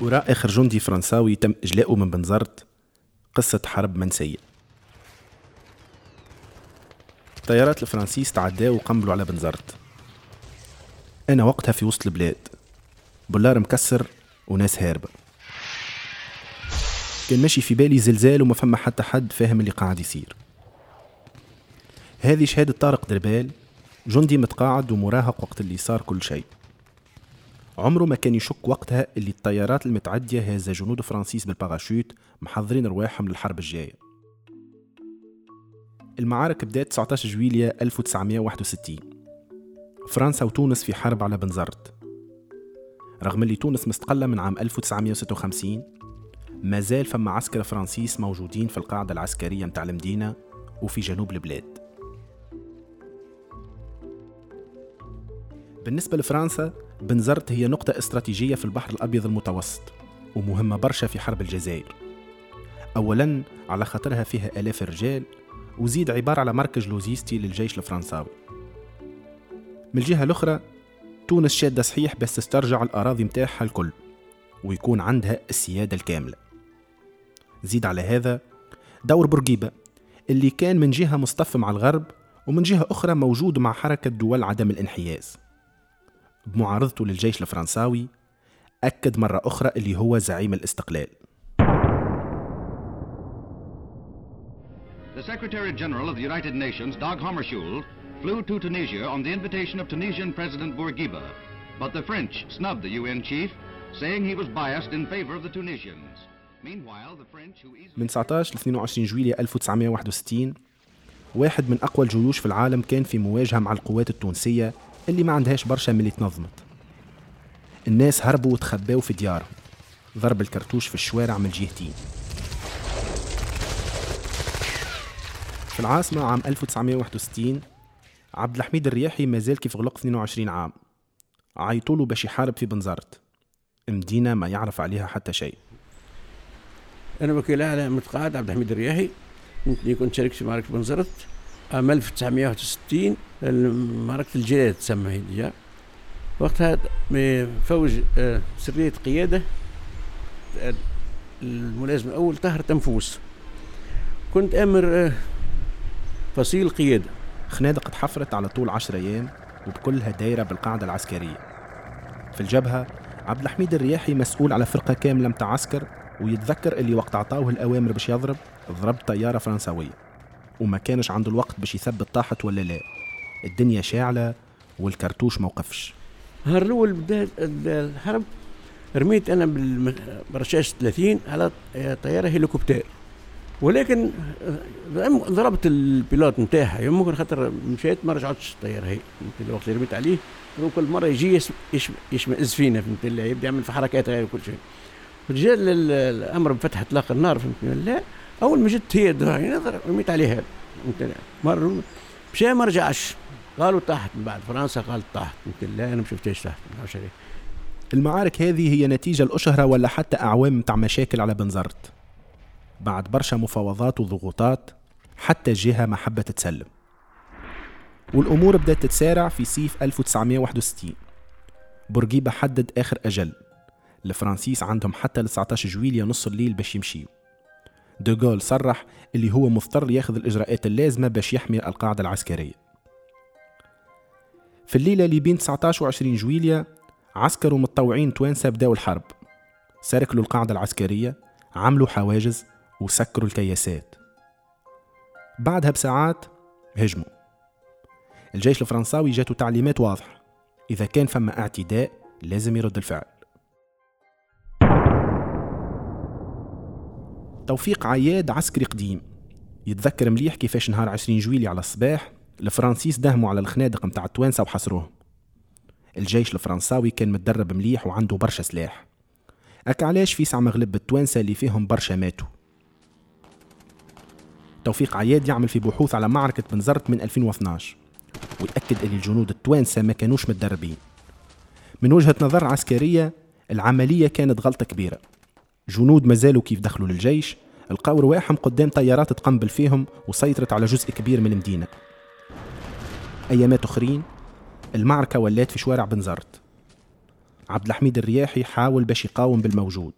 وراء آخر جندي فرنساوي تم إجلاؤه من بنزرت قصة حرب منسية الطيارات الفرنسيس تعداوا وقنبلوا على بنزرت أنا وقتها في وسط البلاد. بولار مكسر وناس هاربة. كان ماشي في بالي زلزال وما فما حتى حد فاهم اللي قاعد يصير. هذه شهادة طارق دربال جندي متقاعد ومراهق وقت اللي صار كل شيء. عمره ما كان يشك وقتها اللي الطيارات المتعدية هذا جنود فرانسيس بالباراشوت محضرين رواحهم للحرب الجاية. المعارك بدأت 19 جويلية 1961 فرنسا وتونس في حرب على بنزرت. رغم اللي تونس مستقلة من عام 1956 ما زال فما عسكر فرانسيس موجودين في القاعدة العسكرية متاع المدينة وفي جنوب البلاد. بالنسبة لفرنسا بنزرت هي نقطة استراتيجية في البحر الأبيض المتوسط ومهمة برشا في حرب الجزائر. أولا على خاطرها فيها آلاف الرجال وزيد عبارة على مركز لوزيستي للجيش الفرنساوي. من الجهة الأخرى تونس شادة صحيح بس تسترجع الأراضي متاعها الكل ويكون عندها السيادة الكاملة. زيد على هذا دور بورقيبة اللي كان من جهة مصطف مع الغرب ومن جهة أخرى موجود مع حركة دول عدم الانحياز. بمعارضته للجيش الفرنساوي أكد مرة أخرى اللي هو زعيم الاستقلال The Secretary General of the United Nations, Dag Hammarskjöld, flew to Tunisia on the invitation of Tunisian President Bourguiba. But the French snubbed the UN chief, saying he was biased in favor of the Tunisians. Meanwhile, the French who easily... من 19 ل 22 جويلية 1961 واحد من أقوى الجيوش في العالم كان في مواجهة مع القوات التونسية اللي ما عندهاش برشا من اللي تنظمت. الناس هربوا وتخباوا في ديارهم. ضرب الكرتوش في الشوارع من الجهتين في العاصمة عام 1961 عبد الحميد الرياحي مازال كيف غلق 22 عام. عيطولو باش يحارب في بنزرت. مدينة ما يعرف عليها حتى شيء. أنا وكيل أعلى متقاعد عبد الحميد الرياحي كنت شاركت في معركة بنزرت. عام 1961 معركة الجلال تسمى هي وقتها فوج آه، سرية قيادة آه، الملازم الأول طاهر تنفوس. كنت أمر آه، فصيل قيادة. خنادق تحفرت على طول عشر أيام وبكلها دايرة بالقاعدة العسكرية. في الجبهة عبد الحميد الرياحي مسؤول على فرقة كاملة متاع عسكر ويتذكر اللي وقت عطاوه الأوامر باش يضرب ضرب طيارة فرنسوية. وما كانش عنده الوقت باش يثبت طاحت ولا لا. الدنيا شاعلة والكرتوش موقفش نهار الأول بدأت الحرب رميت أنا برشاش 30 على طيارة هليكوبتر ولكن ضربت البيلوت نتاعها. ممكن خاطر مشيت ما رجعتش الطيارة هي. الوقت اللي رميت عليه كل مرة يجي يشمئز فينا فهمت؟ يبدأ يعمل في حركات غير كل شيء. جاء الأمر بفتح اطلاق النار فهمت لا أول ما جت هي رميت عليها مر مشى ما رجعش. قالوا تحت من بعد فرنسا قالت تحت قلت لا أنا ما شفتهاش تحت المعارك هذه هي نتيجة الأشهرة ولا حتى أعوام متاع مشاكل على بنزرت. بعد برشا مفاوضات وضغوطات حتى الجهة ما حبت تسلم. والأمور بدأت تتسارع في صيف 1961 بورقيبة حدد آخر أجل. الفرنسيس عندهم حتى ل 19 جويلية نص الليل باش يمشيوا دوغول صرح اللي هو مضطر ياخذ الإجراءات اللازمة باش يحمي القاعدة العسكرية. في الليلة اللي بين 19 و 20 جويلية عسكر ومتطوعين توانسة بداوا الحرب. سركلوا القاعدة العسكرية عملوا حواجز وسكروا الكياسات. بعدها بساعات هجموا. الجيش الفرنساوي جاته تعليمات واضحة. إذا كان فما اعتداء لازم يرد الفعل. توفيق عياد عسكري قديم. يتذكر مليح كيفاش نهار 20 جويلي على الصباح الفرنسيس دهموا على الخنادق متاع التوانسة وحصروهم الجيش الفرنساوي كان متدرب مليح وعنده برشا سلاح. أك علاش في ساعة مغلب التوانسة اللي فيهم برشا ماتوا؟ توفيق عياد يعمل في بحوث على معركة بنزرت من 2012 ويأكد أن الجنود التوانسة ما كانوش متدربين. من وجهة نظر عسكرية العملية كانت غلطة كبيرة. جنود مازالوا كيف دخلوا للجيش لقاو رواحهم قدام طيارات تقنبل فيهم وسيطرت على جزء كبير من المدينة. أيامات أخرين المعركة ولات في شوارع بنزرت عبد الحميد الرياحي حاول باش يقاوم بالموجود.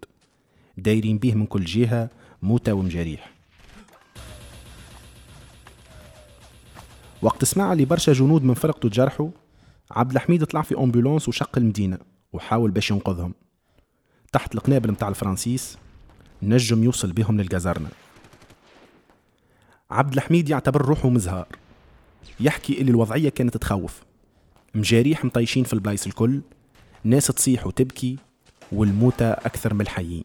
دايرين بيه من كل جهة موتى ومجاريح. وقت سمع لي برشا جنود من فرقته تجرحوا عبد الحميد طلع في أمبولانس وشق المدينة وحاول باش ينقذهم. تحت القنابل متاع الفرنسيس نجم يوصل بهم للجزرنة عبد الحميد يعتبر روحه مزهار. يحكي اللي الوضعية كانت تخوف. مجاريح مطيشين في البلايص الكل ناس تصيح وتبكي والموتى أكثر من الحيين.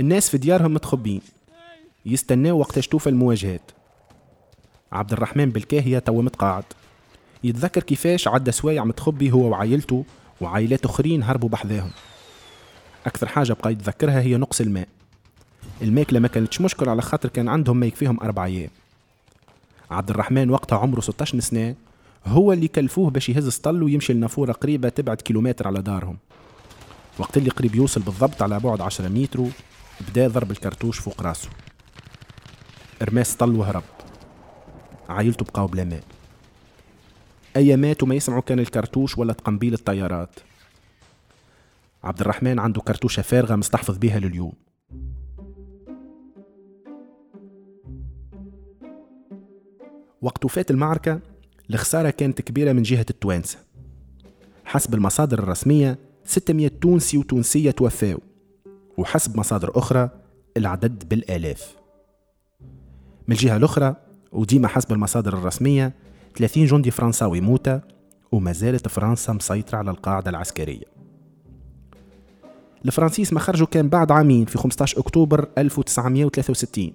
الناس في ديارهم متخبين يستناو وقتاش توفى المواجهات. عبد الرحمن بالكاهية تو متقاعد. يتذكر كيفاش عدى سوايع متخبي هو وعائلته وعائلات أخرين هربوا بحذاهم. أكثر حاجة بقى يتذكرها هي نقص الماء. الماكلة ما كانتش مشكلة على خاطر كان عندهم ما يكفيهم أربع أيام. عبد الرحمن وقتها عمره 16 سنة هو اللي كلفوه باش يهز سطل ويمشي لنافورة قريبة تبعد كيلومتر على دارهم. وقت اللي قريب يوصل بالضبط على بعد 10 متر بدأ ضرب الكرتوش فوق راسه. رماه سطل وهرب. عائلته بقاو بلا ماء. أيامات وما يسمعوا كان الكرتوش ولا تقنبيل الطيارات. عبد الرحمن عنده كرتوشة فارغة مستحفظ بها لليوم. وقت وفاة المعركة الخسارة كانت كبيرة من جهة التوانسة. حسب المصادر الرسمية 600 تونسي وتونسية توفاوا. وحسب مصادر أخرى العدد بالآلاف. من الجهة الأخرى وديما حسب المصادر الرسمية 30 جندي فرنساوي موتى وما زالت فرنسا مسيطرة على القاعدة العسكرية. الفرنسيس ما خرجوا كان بعد عامين في 15 أكتوبر 1963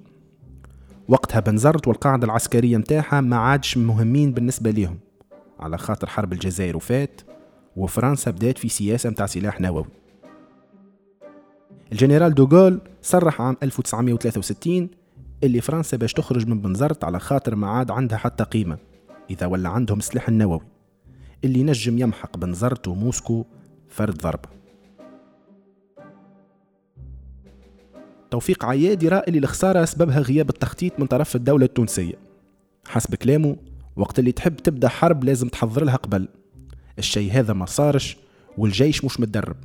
وقتها بنزرت والقاعدة العسكرية متاعها ما عادش مهمين بالنسبة ليهم على خاطر حرب الجزائر وفات وفرنسا بدات في سياسة متاع سلاح نووي. الجنرال دوغول صرح عام 1963 اللي فرنسا باش تخرج من بنزرت على خاطر ما عاد عندها حتى قيمة. إذا ولا عندهم السلاح النووي اللي نجم يمحق بنزرت وموسكو فرد ضربة توفيق عياد يرى اللي الخسارة سببها غياب التخطيط من طرف الدولة التونسية. حسب كلامه وقت اللي تحب تبدأ حرب لازم تحضر لها قبل. الشيء هذا ما صارش والجيش مش متدرب.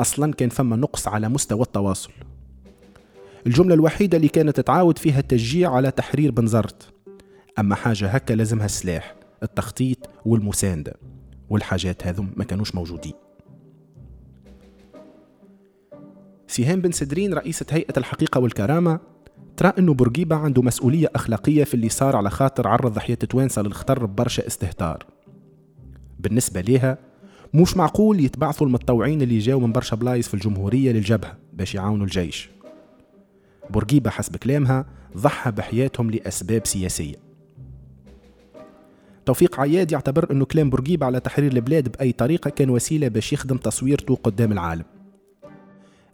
أصلا كان فما نقص على مستوى التواصل. الجملة الوحيدة اللي كانت تعاود فيها التشجيع على تحرير بنزرت أما حاجة هكا لازمها السلاح التخطيط والمساندة. والحاجات هذم ما كانوش موجودين. سهام بن سدرين رئيسة هيئة الحقيقة والكرامة ترى أنه بورقيبة عنده مسؤولية أخلاقية في اللي صار على خاطر عرض ضحية توانسة للخطر ببرشا استهتار. بالنسبة ليها مش معقول يتبعثوا المتطوعين اللي جاوا من برشا بلايص في الجمهورية للجبهة باش يعاونوا الجيش. بورقيبة حسب كلامها ضحى بحياتهم لأسباب سياسية. توفيق عياد يعتبر أنه كلام بورقيبة على تحرير البلاد بأي طريقة كان وسيلة باش يخدم تصويرته قدام العالم.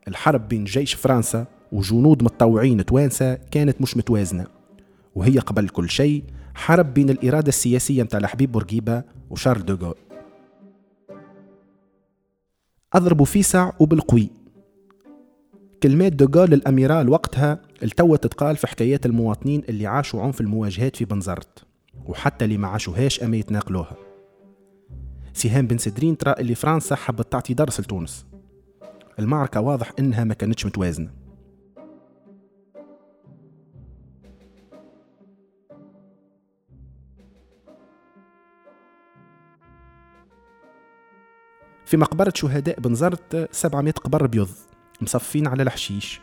الحرب بين جيش فرنسا وجنود متطوعين توانسة كانت مش متوازنة. وهي قبل كل شيء حرب بين الإرادة السياسية متاع الحبيب بورقيبة وشارل دوغول أضربوا فيسع وبالقوي. كلمات دوغول للأميرال وقتها التوت تتقال في حكايات المواطنين اللي عاشوا عنف المواجهات في بنزرت. وحتى اللي ما عاشوهاش أما يتناقلوها. سهام بن سدرين ترى اللي فرنسا حبت تعطي درس لتونس. المعركة واضح إنها ما كانتش متوازنة. في مقبرة شهداء بنزرت 700 قبر بيض مصفين على الحشيش.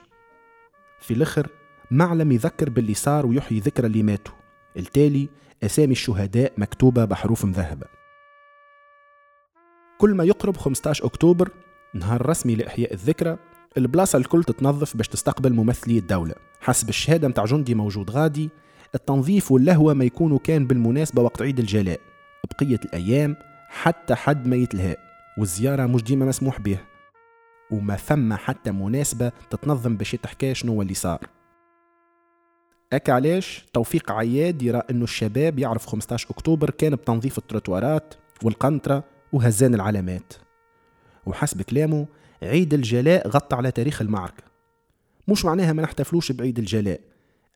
في الآخر معلم يذكر باللي صار ويحيي ذكرى اللي ماتوا. التالي أسامي الشهداء مكتوبة بحروف مذهبة. كل ما يقرب 15 أكتوبر نهار رسمي لإحياء الذكرى البلاصة الكل تتنظف باش تستقبل ممثلي الدولة. حسب الشهادة متاع جندي موجود غادي التنظيف واللهوة ما يكونوا كان بالمناسبة وقت عيد الجلاء. بقية الأيام حتى حد ما يتلهى والزيارة مش ديما مسموح بها وما ثم حتى مناسبة تتنظم باش تحكي شنو اللي صار. أك علاش توفيق عياد يرى أنه الشباب يعرف 15 أكتوبر كان بتنظيف التروتوارات والقنطرة وهزان العلامات. وحسب كلامه عيد الجلاء غطى على تاريخ المعركة. مش معناها ما نحتفلوش بعيد الجلاء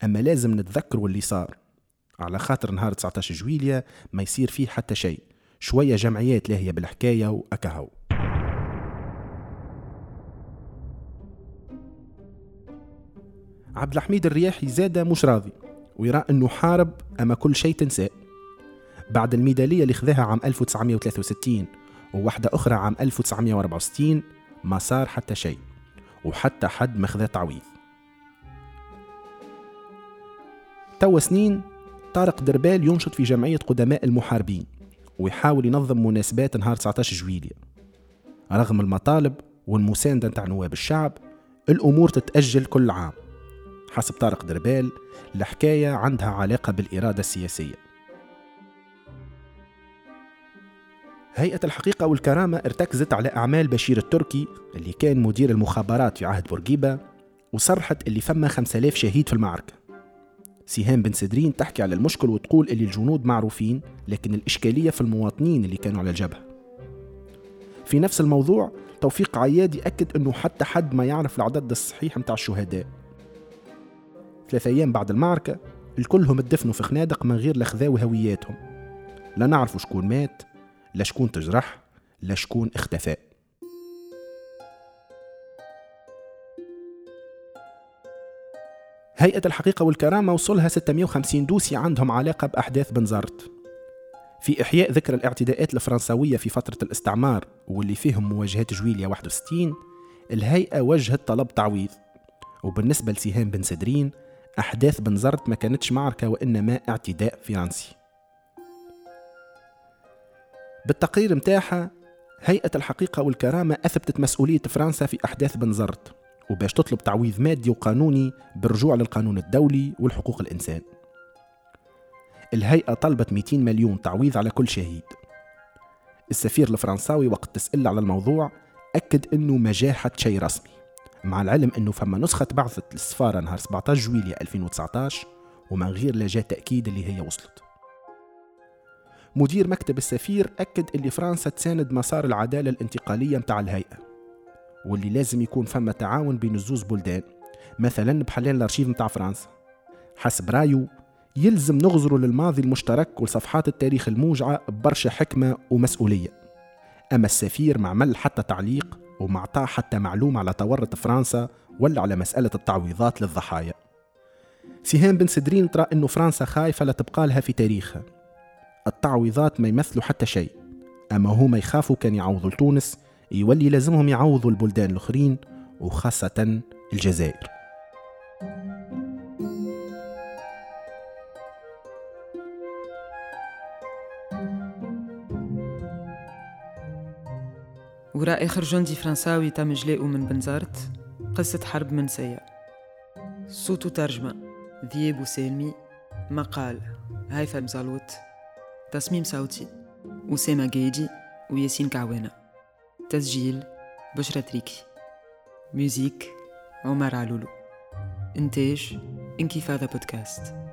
أما لازم نتذكروا اللي صار. على خاطر نهار 19 جويليا ما يصير فيه حتى شيء شوية جمعيات لاهية بالحكاية وأكهو. عبد الحميد الرياحي زاد مش راضي ويرى إنه حارب أما كل شيء تنساه. بعد الميدالية اللي خذاها عام 1963 وواحدة أخرى عام 1964 ما صار حتى شيء وحتى حد ما خذا تعويض توا سنين طارق دربال ينشط في جمعية قدماء المحاربين ويحاول ينظم مناسبات نهار 19 جويلية. رغم المطالب والمساندة نتاع نواب الشعب الأمور تتأجل كل عام. حسب طارق دربال الحكاية عندها علاقة بالإرادة السياسية. هيئة الحقيقة والكرامة ارتكزت على أعمال بشير التركي اللي كان مدير المخابرات في عهد بورقيبة وصرحت اللي فما 5000 شهيد في المعركة. سهام بن سدرين تحكي على المشكل وتقول اللي الجنود معروفين لكن الإشكالية في المواطنين اللي كانوا على الجبهة. في نفس الموضوع توفيق عياد يأكد أنه حتى حد ما يعرف العدد الصحيح متاع الشهداء. ثلاثة أيام بعد المعركة الكلهم اتدفنوا في خنادق من غير لخذاو هوياتهم. لا نعرفوا شكون مات لا شكون تجرح لا شكون اختفى. هيئة الحقيقة والكرامة وصلها 650 دوسي عندهم علاقة بأحداث بنزرت في إحياء ذكرى الاعتداءات الفرنسوية في فترة الاستعمار واللي فيهم مواجهات جويليا 61 الهيئة وجهت طلب تعويض. وبالنسبة لسهام بن سدرين أحداث بنزرت ما كانتش معركة وإنما اعتداء فرنسي. بالتقرير متاعها هيئة الحقيقة والكرامة أثبتت مسؤولية فرنسا في أحداث بنزرت وباش تطلب تعويض مادي وقانوني بالرجوع للقانون الدولي والحقوق الإنسان. الهيئة طلبت 200 مليون تعويض على كل شهيد. السفير الفرنساوي وقت تسأل على الموضوع أكد أنه ما شيء رسمي. مع العلم أنه فما نسخة بعثت للسفارة نهار 17 جويليا 2019 ومن غير لا جاء تأكيد اللي هي وصلت. مدير مكتب السفير أكد اللي فرنسا تساند مسار العدالة الانتقالية متاع الهيئة واللي لازم يكون فما تعاون بين الزوز بلدان مثلا بحلال الأرشيف متاع فرنسا. حسب رايو يلزم نغزروا للماضي المشترك وصفحات التاريخ الموجعة ببرشا حكمة ومسؤولية. أما السفير ما عمل حتى تعليق وما عطاه حتى معلومة على تورط فرنسا ولا على مسألة التعويضات للضحايا. سهام بن سدرين ترى أنه فرنسا خايفة لا تبقى لها في تاريخها. التعويضات ما يمثلوا حتى شيء. أما هما يخافوا كان يعوضوا لتونس يولي لازمهم يعوضوا البلدان الأخرين وخاصة الجزائر. وراء آخر جندي فرنساوي تم إجلاؤه من بنزرت قصة حرب منسية صوت وترجمة ذياب وسالمي مقال هيثم زالوت تصميم صوتي أسامة جيدي وياسين كعوانة. تسجيل بشرى تريكي. ميوزيك عمر علولو. إنتاج إنكفاضة بودكاست.